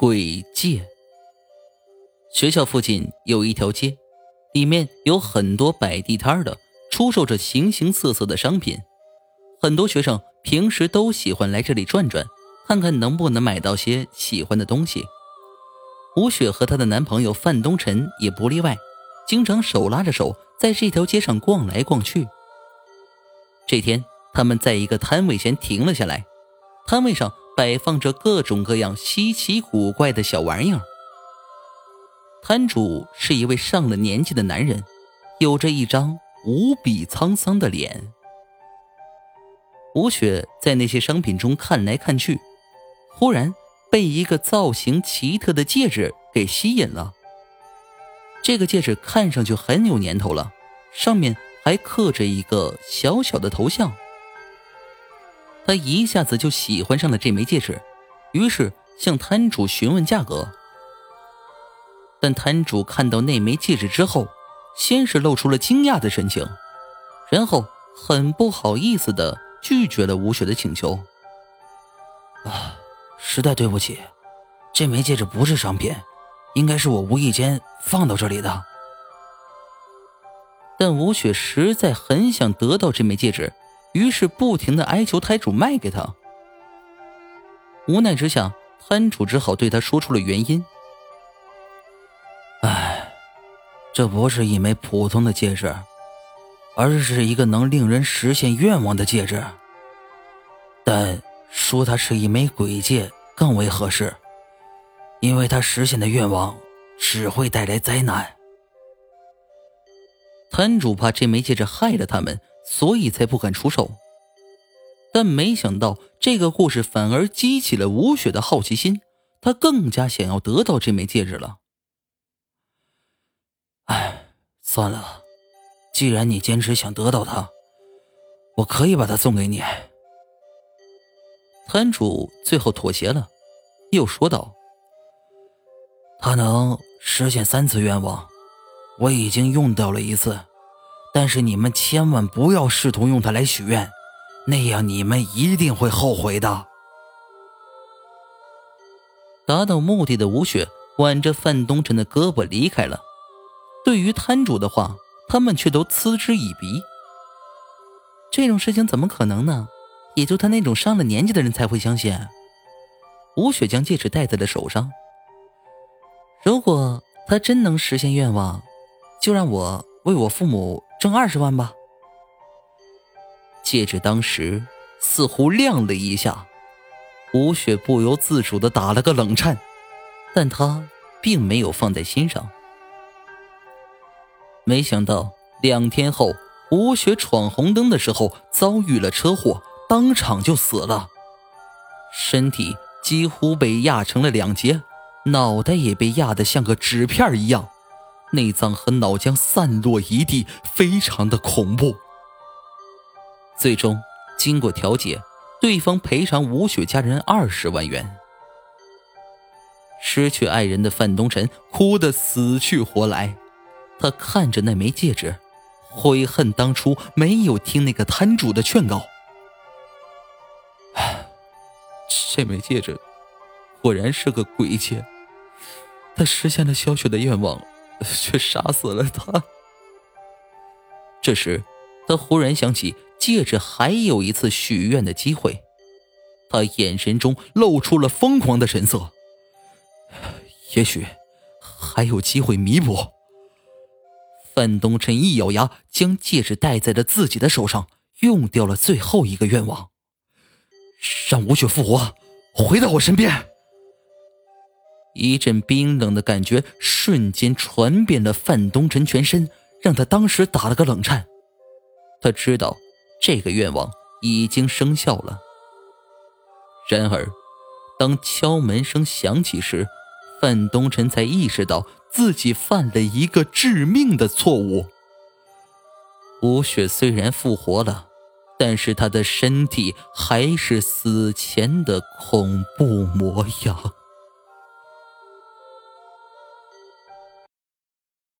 鬼界。学校附近有一条街，里面有很多摆地摊的，出售着形形色色的商品。很多学生平时都喜欢来这里转转，看看能不能买到些喜欢的东西。吴雪和她的男朋友范东辰也不例外，经常手拉着手在这条街上逛来逛去。这天，他们在一个摊位前停了下来，摊位上摆放着各种各样稀奇古怪的小玩意儿。摊主是一位上了年纪的男人，有着一张无比沧桑的脸。吴雪在那些商品中看来看去，忽然被一个造型奇特的戒指给吸引了。这个戒指看上去很有年头了，上面还刻着一个小小的头像。他一下子就喜欢上了这枚戒指，于是向摊主询问价格。但摊主看到那枚戒指之后，先是露出了惊讶的神情，然后很不好意思的拒绝了吴雪的请求。啊，实在对不起，这枚戒指不是商品，应该是我无意间放到这里的。但吴雪实在很想得到这枚戒指，于是不停的哀求摊主卖给他。无奈之下，摊主只好对他说出了原因。这不是一枚普通的戒指，而是一个能令人实现愿望的戒指。但说它是一枚鬼戒更为合适，因为它实现的愿望只会带来灾难。摊主怕这枚戒指害了他们，所以才不敢出手。但没想到这个故事反而激起了吴雪的好奇心，她更加想要得到这枚戒指了。哎，算了，既然你坚持想得到它，我可以把它送给你。摊主最后妥协了，又说道：“他能实现三次愿望，我已经用掉了一次，但是你们千万不要试图用它来许愿，那样你们一定会后悔的。”达到目的的吴雪挽着范东辰的胳膊离开了。对于摊主的话，他们却都嗤之以鼻。这种事情怎么可能呢？也就他那种上了年纪的人才会相信。吴雪将戒指戴在了手上。如果他真能实现愿望，就让我为我父母挣二十万吧。戒指当时似乎亮了一下，吴雪不由自主的打了个冷颤，但她并没有放在心上。没想到两天后，吴雪闯红灯的时候遭遇了车祸，当场就死了，身体几乎被压成了两截，脑袋也被压得像个纸片一样，内脏和脑浆散落一地，非常的恐怖。最终经过调解，对方赔偿吴雪家人二十万元。失去爱人的范东辰哭得死去活来。他看着那枚戒指，悔恨当初没有听那个摊主的劝告。这枚戒指果然是个鬼戒，他实现了小雪的愿望，却杀死了他。这时，他忽然想起戒指还有一次许愿的机会，他眼神中露出了疯狂的神色。也许还有机会弥补。范东辰一咬牙，将戒指戴在了自己的手上，用掉了最后一个愿望，让吴雪复活，回到我身边。一阵冰冷的感觉瞬间传遍了范东辰全身，让他当时打了个冷颤。他知道这个愿望已经生效了。然而，当敲门声响起时，范东辰才意识到。自己犯了一个致命的错误。吴雪虽然复活了，但是她的身体还是死前的恐怖模样。